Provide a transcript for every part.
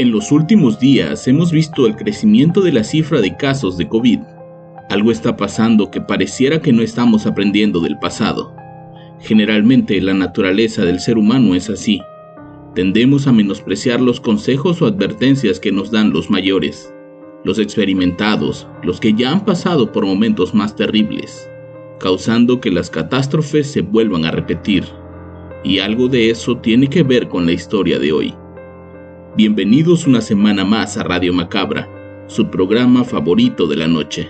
En los últimos días hemos visto el crecimiento de la cifra de casos de COVID. Algo está pasando que pareciera que no estamos aprendiendo del pasado. Generalmente la naturaleza del ser humano es así. Tendemos a menospreciar los consejos o advertencias que nos dan los mayores, los experimentados, los que ya han pasado por momentos más terribles, causando que las catástrofes se vuelvan a repetir. Y algo de eso tiene que ver con la historia de hoy. Bienvenidos una semana más a Radio Macabra, su programa favorito de la noche.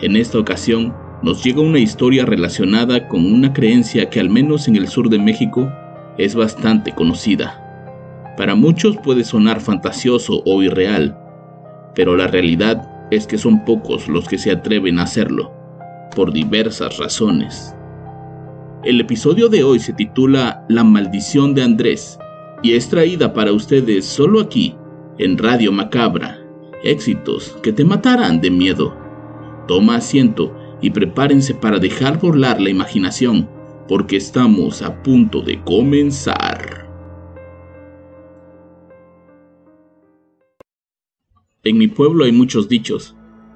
En esta ocasión nos llega una historia relacionada con una creencia que al menos en el sur de México es bastante conocida. Para muchos puede sonar fantasioso o irreal, pero la realidad es que son pocos los que se atreven a hacerlo, por diversas razones. El episodio de hoy se titula La maldición de Andrés y es traída para ustedes solo aquí, en Radio Macabra. Éxitos que te matarán de miedo. Toma asiento y prepárense para dejar volar la imaginación, porque estamos a punto de comenzar. En mi pueblo hay muchos dichos.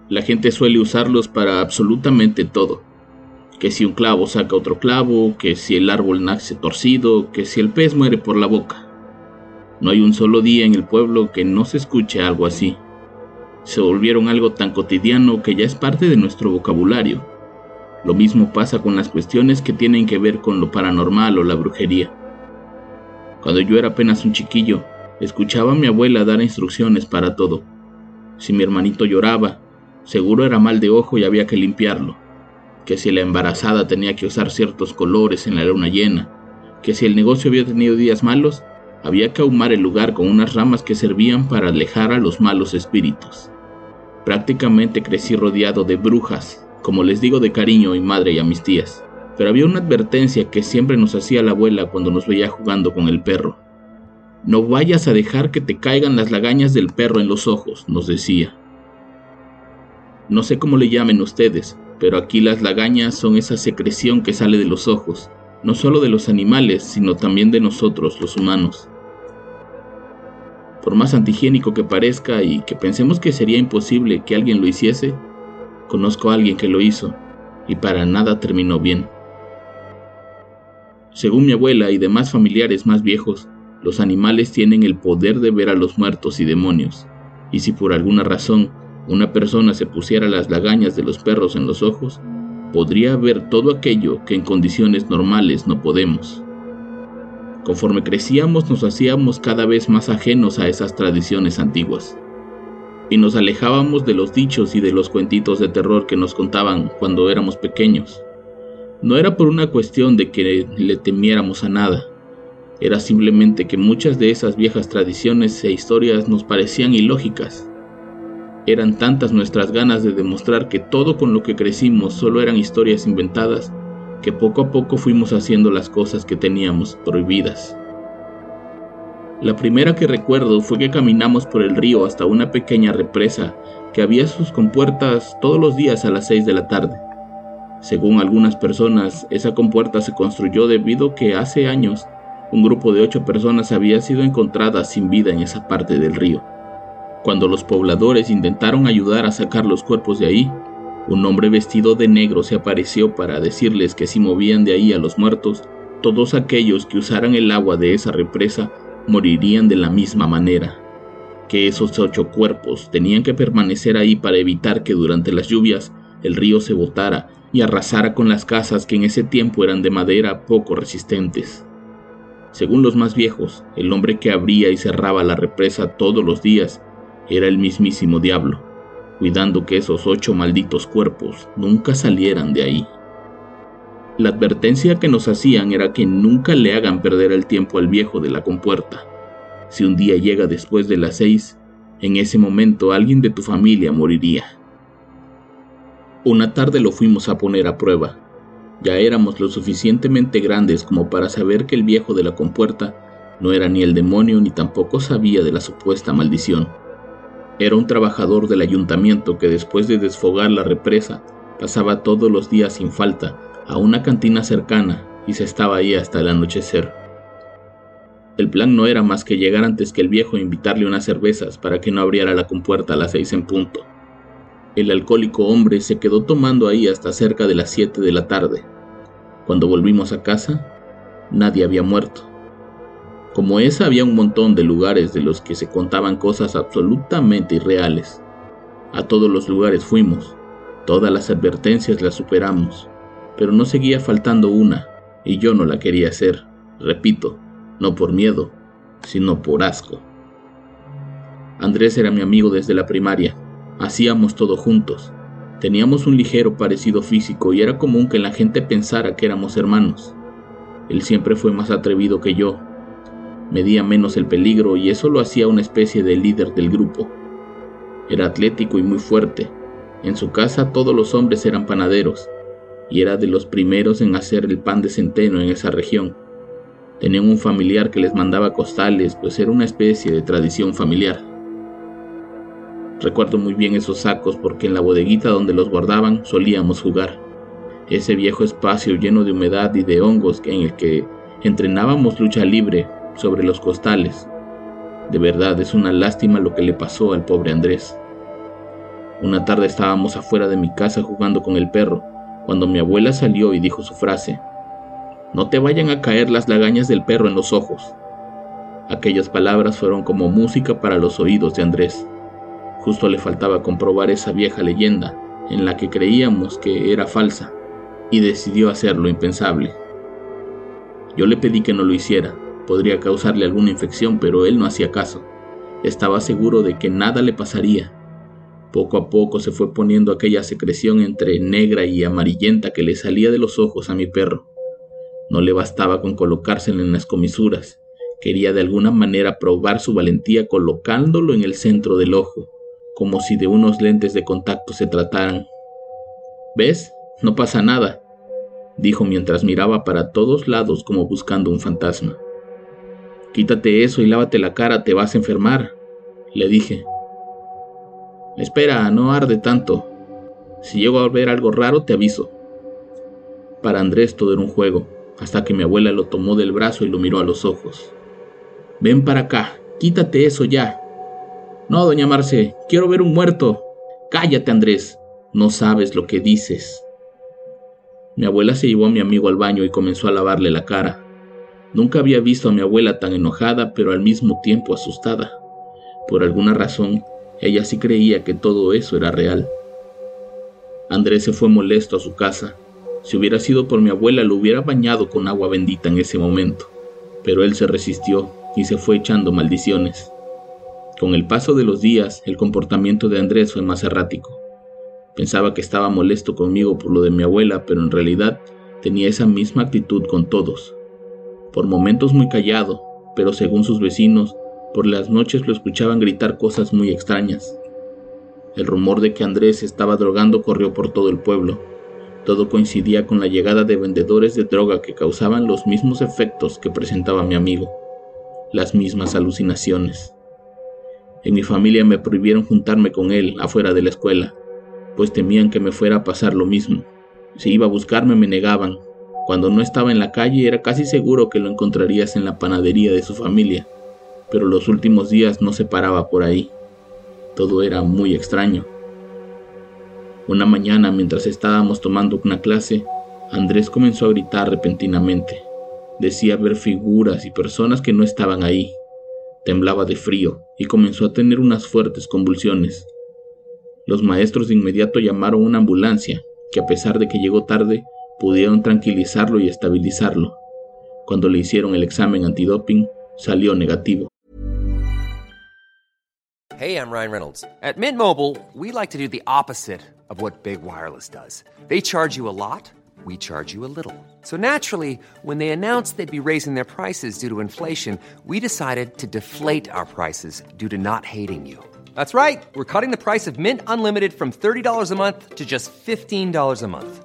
La gente suele usarlos para absolutamente todo. Que si un clavo saca otro clavo, que si el árbol nace torcido, que si el pez muere por la boca. No hay un solo día en el pueblo que no se escuche algo así. Se volvieron algo tan cotidiano que ya es parte de nuestro vocabulario. Lo mismo pasa con las cuestiones que tienen que ver con lo paranormal o la brujería. Cuando yo era apenas un chiquillo, escuchaba a mi abuela dar instrucciones para todo. Si mi hermanito lloraba, seguro era mal de ojo y había que limpiarlo. Que si la embarazada tenía que usar ciertos colores en la luna llena. Que si el negocio había tenido días malos, había que ahumar el lugar con unas ramas que servían para alejar a los malos espíritus. Prácticamente crecí rodeado de brujas, como les digo de cariño a mi madre y a mis tías, pero había una advertencia que siempre nos hacía la abuela cuando nos veía jugando con el perro. No vayas a dejar que te caigan las lagañas del perro en los ojos, nos decía. No sé cómo le llamen ustedes, pero aquí las lagañas son esa secreción que sale de los ojos, no solo de los animales, sino también de nosotros, los humanos. Por más antihigiénico que parezca y que pensemos que sería imposible que alguien lo hiciese, conozco a alguien que lo hizo y para nada terminó bien. Según mi abuela y demás familiares más viejos, los animales tienen el poder de ver a los muertos y demonios, y si por alguna razón una persona se pusiera las lagañas de los perros en los ojos, podría ver todo aquello que en condiciones normales no podemos. Conforme crecíamos nos hacíamos cada vez más ajenos a esas tradiciones antiguas y nos alejábamos de los dichos y de los cuentitos de terror que nos contaban cuando éramos pequeños. No era por una cuestión de que le temiéramos a nada, era simplemente que muchas de esas viejas tradiciones e historias nos parecían ilógicas. Eran tantas nuestras ganas de demostrar que todo con lo que crecimos solo eran historias inventadas que poco a poco fuimos haciendo las cosas que teníamos prohibidas. La primera que recuerdo fue que caminamos por el río hasta una pequeña represa que había sus compuertas todos los días a las 6 de la tarde. Según algunas personas, esa compuerta se construyó debido que hace años un grupo de ocho personas había sido encontrada sin vida en esa parte del río. Cuando los pobladores intentaron ayudar a sacar los cuerpos de ahí, un hombre vestido de negro se apareció para decirles que si movían de ahí a los muertos, todos aquellos que usaran el agua de esa represa morirían de la misma manera, que esos ocho cuerpos tenían que permanecer ahí para evitar que durante las lluvias el río se botara y arrasara con las casas que en ese tiempo eran de madera poco resistentes. Según los más viejos, el hombre que abría y cerraba la represa todos los días era el mismísimo diablo cuidando que esos ocho malditos cuerpos nunca salieran de ahí. La advertencia que nos hacían era que nunca le hagan perder el tiempo al viejo de la compuerta. Si un día llega después de las seis, en ese momento alguien de tu familia moriría. Una tarde lo fuimos a poner a prueba. Ya éramos lo suficientemente grandes como para saber que el viejo de la compuerta no era ni el demonio ni tampoco sabía de la supuesta maldición. Era un trabajador del ayuntamiento que después de desfogar la represa pasaba todos los días sin falta a una cantina cercana y se estaba ahí hasta el anochecer. El plan no era más que llegar antes que el viejo e invitarle unas cervezas para que no abriera la compuerta a las seis en punto. El alcohólico hombre se quedó tomando ahí hasta cerca de las siete de la tarde. Cuando volvimos a casa, nadie había muerto. Como esa había un montón de lugares de los que se contaban cosas absolutamente irreales. A todos los lugares fuimos, todas las advertencias las superamos pero no seguía faltando una, y yo no la quería hacer, repito, no por miedo, sino por asco. Andrés era mi amigo desde la primaria, hacíamos todo juntos, teníamos un ligero parecido físico y era común que la gente pensara que éramos hermanos. Él siempre fue más atrevido que yo, medía menos el peligro y eso lo hacía una especie de líder del grupo. Era atlético y muy fuerte. En su casa todos los hombres eran panaderos, y era de los primeros en hacer el pan de centeno en esa región. Tenían un familiar que les mandaba costales, pues era una especie de tradición familiar. Recuerdo muy bien esos sacos porque en la bodeguita donde los guardaban solíamos jugar. Ese viejo espacio lleno de humedad y de hongos en el que entrenábamos lucha libre sobre los costales. De verdad es una lástima lo que le pasó al pobre Andrés. Una tarde estábamos afuera de mi casa jugando con el perro cuando mi abuela salió y dijo su frase, no te vayan a caer las lagañas del perro en los ojos. Aquellas palabras fueron como música para los oídos de Andrés. Justo le faltaba comprobar esa vieja leyenda en la que creíamos que era falsa, y decidió hacer lo impensable. Yo le pedí que no lo hiciera, podría causarle alguna infección, pero él no hacía caso. Estaba seguro de que nada le pasaría poco a poco se fue poniendo aquella secreción entre negra y amarillenta que le salía de los ojos a mi perro. No le bastaba con colocárselo en las comisuras, quería de alguna manera probar su valentía colocándolo en el centro del ojo, como si de unos lentes de contacto se trataran. ¿Ves? No pasa nada, dijo mientras miraba para todos lados como buscando un fantasma. Quítate eso y lávate la cara, te vas a enfermar, le dije. Espera, no arde tanto. Si llego a ver algo raro, te aviso. Para Andrés todo era un juego, hasta que mi abuela lo tomó del brazo y lo miró a los ojos. Ven para acá, quítate eso ya. No, doña Marce, quiero ver un muerto. Cállate, Andrés, no sabes lo que dices. Mi abuela se llevó a mi amigo al baño y comenzó a lavarle la cara. Nunca había visto a mi abuela tan enojada, pero al mismo tiempo asustada. Por alguna razón, ella sí creía que todo eso era real. Andrés se fue molesto a su casa. Si hubiera sido por mi abuela, lo hubiera bañado con agua bendita en ese momento. Pero él se resistió y se fue echando maldiciones. Con el paso de los días, el comportamiento de Andrés fue más errático. Pensaba que estaba molesto conmigo por lo de mi abuela, pero en realidad tenía esa misma actitud con todos. Por momentos muy callado, pero según sus vecinos, por las noches lo escuchaban gritar cosas muy extrañas. El rumor de que Andrés estaba drogando corrió por todo el pueblo. Todo coincidía con la llegada de vendedores de droga que causaban los mismos efectos que presentaba mi amigo, las mismas alucinaciones. En mi familia me prohibieron juntarme con él afuera de la escuela, pues temían que me fuera a pasar lo mismo. Si iba a buscarme me negaban. Cuando no estaba en la calle era casi seguro que lo encontrarías en la panadería de su familia pero los últimos días no se paraba por ahí. Todo era muy extraño. Una mañana, mientras estábamos tomando una clase, Andrés comenzó a gritar repentinamente. Decía ver figuras y personas que no estaban ahí. Temblaba de frío y comenzó a tener unas fuertes convulsiones. Los maestros de inmediato llamaron una ambulancia, que a pesar de que llegó tarde, pudieron tranquilizarlo y estabilizarlo. Cuando le hicieron el examen antidoping, salió negativo. Hey, I'm Ryan Reynolds. At Mint Mobile, we like to do the opposite of what Big Wireless does. They charge you a lot, we charge you a little. So naturally, when they announced they'd be raising their prices due to inflation, we decided to deflate our prices due to not hating you. That's right. We're cutting the price of Mint Unlimited from $30 a month to just $15 a month.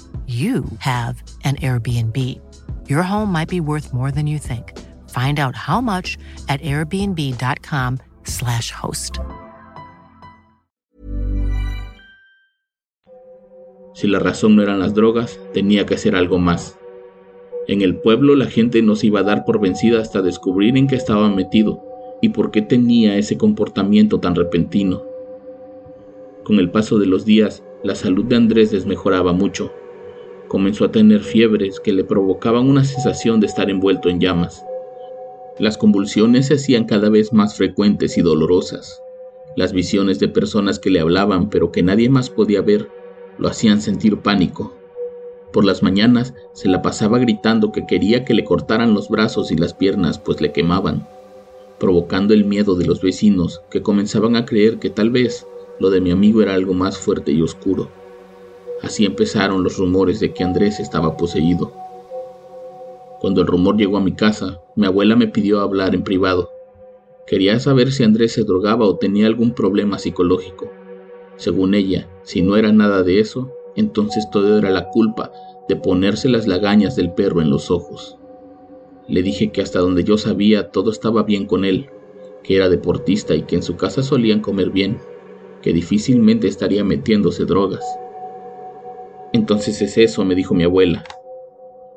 you have an Airbnb. Your home might be worth more than you think. Find out how much at airbnb.com/slash host. Si la razón no eran las drogas, tenía que hacer algo más. En el pueblo la gente no se iba a dar por vencida hasta descubrir en qué estaba metido y por qué tenía ese comportamiento tan repentino. Con el paso de los días, la salud de Andrés desmejoraba mucho. Comenzó a tener fiebres que le provocaban una sensación de estar envuelto en llamas. Las convulsiones se hacían cada vez más frecuentes y dolorosas. Las visiones de personas que le hablaban pero que nadie más podía ver lo hacían sentir pánico. Por las mañanas se la pasaba gritando que quería que le cortaran los brazos y las piernas pues le quemaban, provocando el miedo de los vecinos que comenzaban a creer que tal vez lo de mi amigo era algo más fuerte y oscuro. Así empezaron los rumores de que Andrés estaba poseído. Cuando el rumor llegó a mi casa, mi abuela me pidió hablar en privado. Quería saber si Andrés se drogaba o tenía algún problema psicológico. Según ella, si no era nada de eso, entonces todo era la culpa de ponerse las lagañas del perro en los ojos. Le dije que hasta donde yo sabía todo estaba bien con él, que era deportista y que en su casa solían comer bien, que difícilmente estaría metiéndose drogas. Entonces es eso, me dijo mi abuela.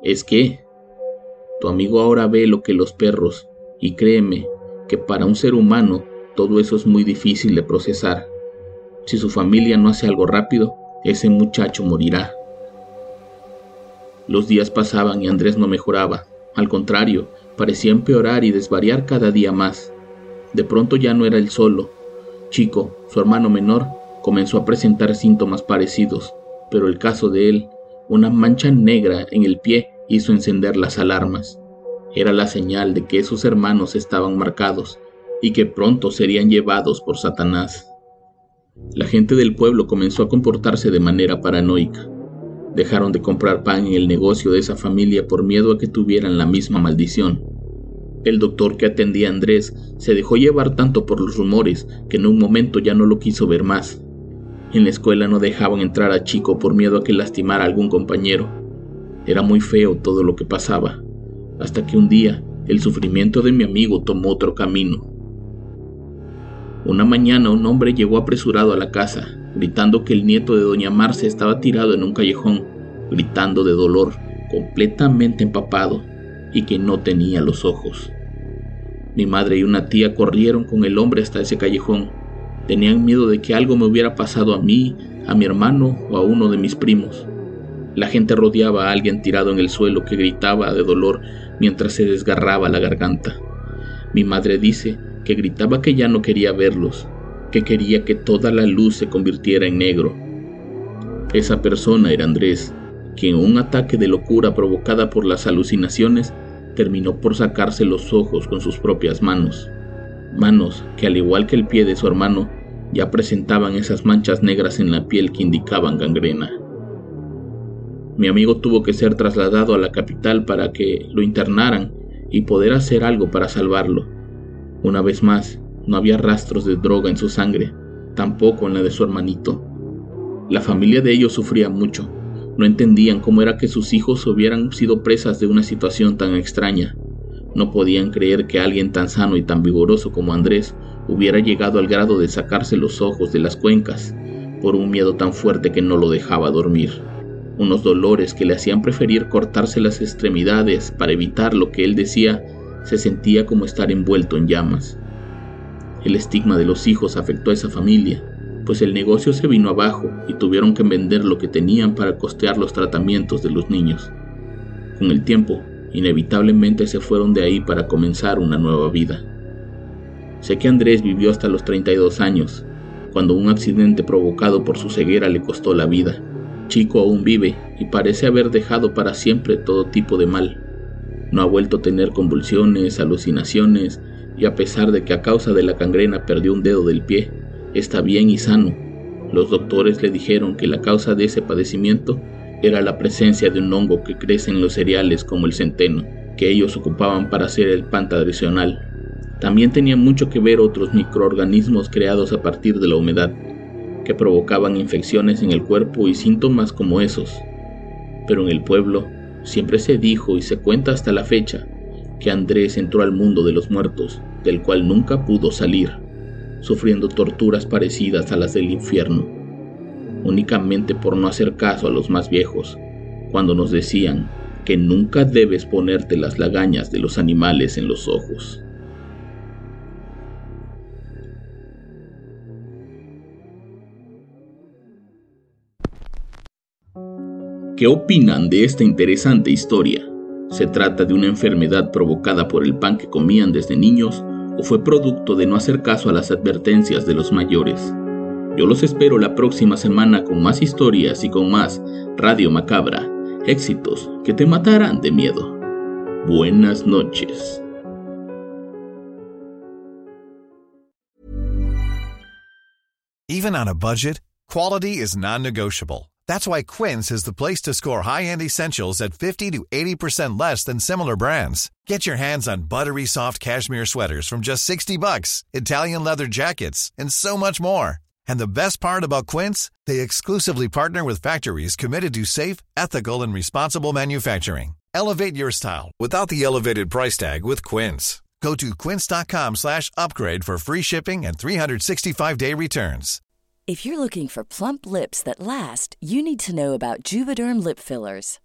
Es que tu amigo ahora ve lo que los perros, y créeme que para un ser humano todo eso es muy difícil de procesar. Si su familia no hace algo rápido, ese muchacho morirá. Los días pasaban y Andrés no mejoraba. Al contrario, parecía empeorar y desvariar cada día más. De pronto ya no era él solo. Chico, su hermano menor, comenzó a presentar síntomas parecidos pero el caso de él, una mancha negra en el pie hizo encender las alarmas. Era la señal de que sus hermanos estaban marcados y que pronto serían llevados por Satanás. La gente del pueblo comenzó a comportarse de manera paranoica. Dejaron de comprar pan en el negocio de esa familia por miedo a que tuvieran la misma maldición. El doctor que atendía a Andrés se dejó llevar tanto por los rumores que en un momento ya no lo quiso ver más. En la escuela no dejaban entrar a Chico por miedo a que lastimara a algún compañero. Era muy feo todo lo que pasaba, hasta que un día el sufrimiento de mi amigo tomó otro camino. Una mañana un hombre llegó apresurado a la casa, gritando que el nieto de doña Marce estaba tirado en un callejón, gritando de dolor, completamente empapado, y que no tenía los ojos. Mi madre y una tía corrieron con el hombre hasta ese callejón, Tenían miedo de que algo me hubiera pasado a mí, a mi hermano o a uno de mis primos. La gente rodeaba a alguien tirado en el suelo que gritaba de dolor mientras se desgarraba la garganta. Mi madre dice que gritaba que ya no quería verlos, que quería que toda la luz se convirtiera en negro. Esa persona era Andrés, quien en un ataque de locura provocada por las alucinaciones terminó por sacarse los ojos con sus propias manos manos que al igual que el pie de su hermano ya presentaban esas manchas negras en la piel que indicaban gangrena. Mi amigo tuvo que ser trasladado a la capital para que lo internaran y poder hacer algo para salvarlo. Una vez más, no había rastros de droga en su sangre, tampoco en la de su hermanito. La familia de ellos sufría mucho. No entendían cómo era que sus hijos hubieran sido presas de una situación tan extraña. No podían creer que alguien tan sano y tan vigoroso como Andrés hubiera llegado al grado de sacarse los ojos de las cuencas por un miedo tan fuerte que no lo dejaba dormir. unos dolores que le hacían preferir cortarse las extremidades para evitar lo que él decía se sentía como estar envuelto en llamas. El estigma de los hijos afectó a esa familia, pues el negocio se vino abajo y tuvieron que vender lo que tenían para costear los tratamientos de los niños. Con el tiempo, inevitablemente se fueron de ahí para comenzar una nueva vida. Sé que Andrés vivió hasta los 32 años, cuando un accidente provocado por su ceguera le costó la vida. Chico aún vive y parece haber dejado para siempre todo tipo de mal. No ha vuelto a tener convulsiones, alucinaciones y a pesar de que a causa de la cangrena perdió un dedo del pie, está bien y sano. Los doctores le dijeron que la causa de ese padecimiento era la presencia de un hongo que crece en los cereales como el centeno, que ellos ocupaban para hacer el pan tradicional. También tenía mucho que ver otros microorganismos creados a partir de la humedad, que provocaban infecciones en el cuerpo y síntomas como esos. Pero en el pueblo siempre se dijo y se cuenta hasta la fecha que Andrés entró al mundo de los muertos, del cual nunca pudo salir, sufriendo torturas parecidas a las del infierno, únicamente por no hacer caso a los más viejos, cuando nos decían que nunca debes ponerte las lagañas de los animales en los ojos. ¿Qué opinan de esta interesante historia? ¿Se trata de una enfermedad provocada por el pan que comían desde niños o fue producto de no hacer caso a las advertencias de los mayores? Yo los espero la próxima semana con más historias y con más Radio Macabra, éxitos que te matarán de miedo. Buenas noches. Even on a budget, quality is non-negotiable. That's why Quince is the place to score high-end essentials at 50 to 80% less than similar brands. Get your hands on buttery soft cashmere sweaters from just 60 bucks, Italian leather jackets, and so much more. And the best part about Quince, they exclusively partner with factories committed to safe, ethical, and responsible manufacturing. Elevate your style without the elevated price tag with Quince. Go to quince.com slash upgrade for free shipping and 365-day returns. If you're looking for plump lips that last, you need to know about Juvederm lip fillers.